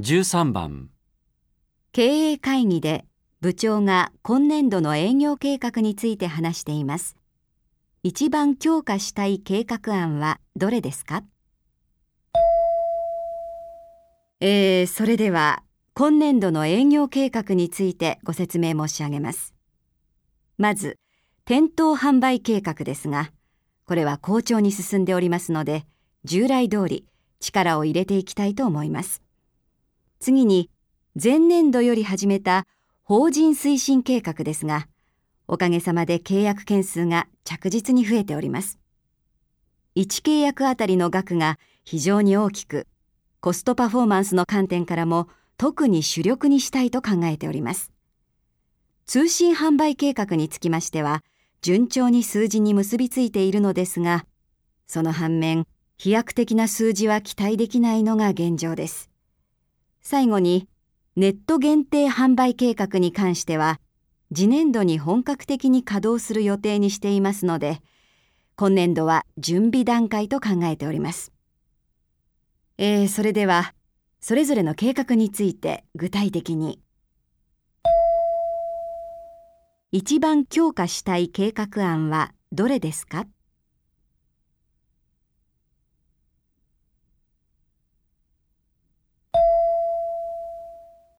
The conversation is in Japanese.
13番経営会議で部長が今年度の営業計画について話しています。一番強化したい計画案はどれですか？えー、それでは今年度の営業計画についてご説明申し上げます。まず、店頭販売計画ですが、これは好調に進んでおりますので、従来通り力を入れていきたいと思います。次に、前年度より始めた法人推進計画ですが、おかげさまで契約件数が着実に増えております。1契約あたりの額が非常に大きく、コストパフォーマンスの観点からも特に主力にしたいと考えております。通信販売計画につきましては、順調に数字に結びついているのですが、その反面、飛躍的な数字は期待できないのが現状です。最後に、ネット限定販売計画に関しては、次年度に本格的に稼働する予定にしていますので、今年度は準備段階と考えております。えー、それでは、それぞれの計画について具体的に。一番強化したい計画案はどれですか？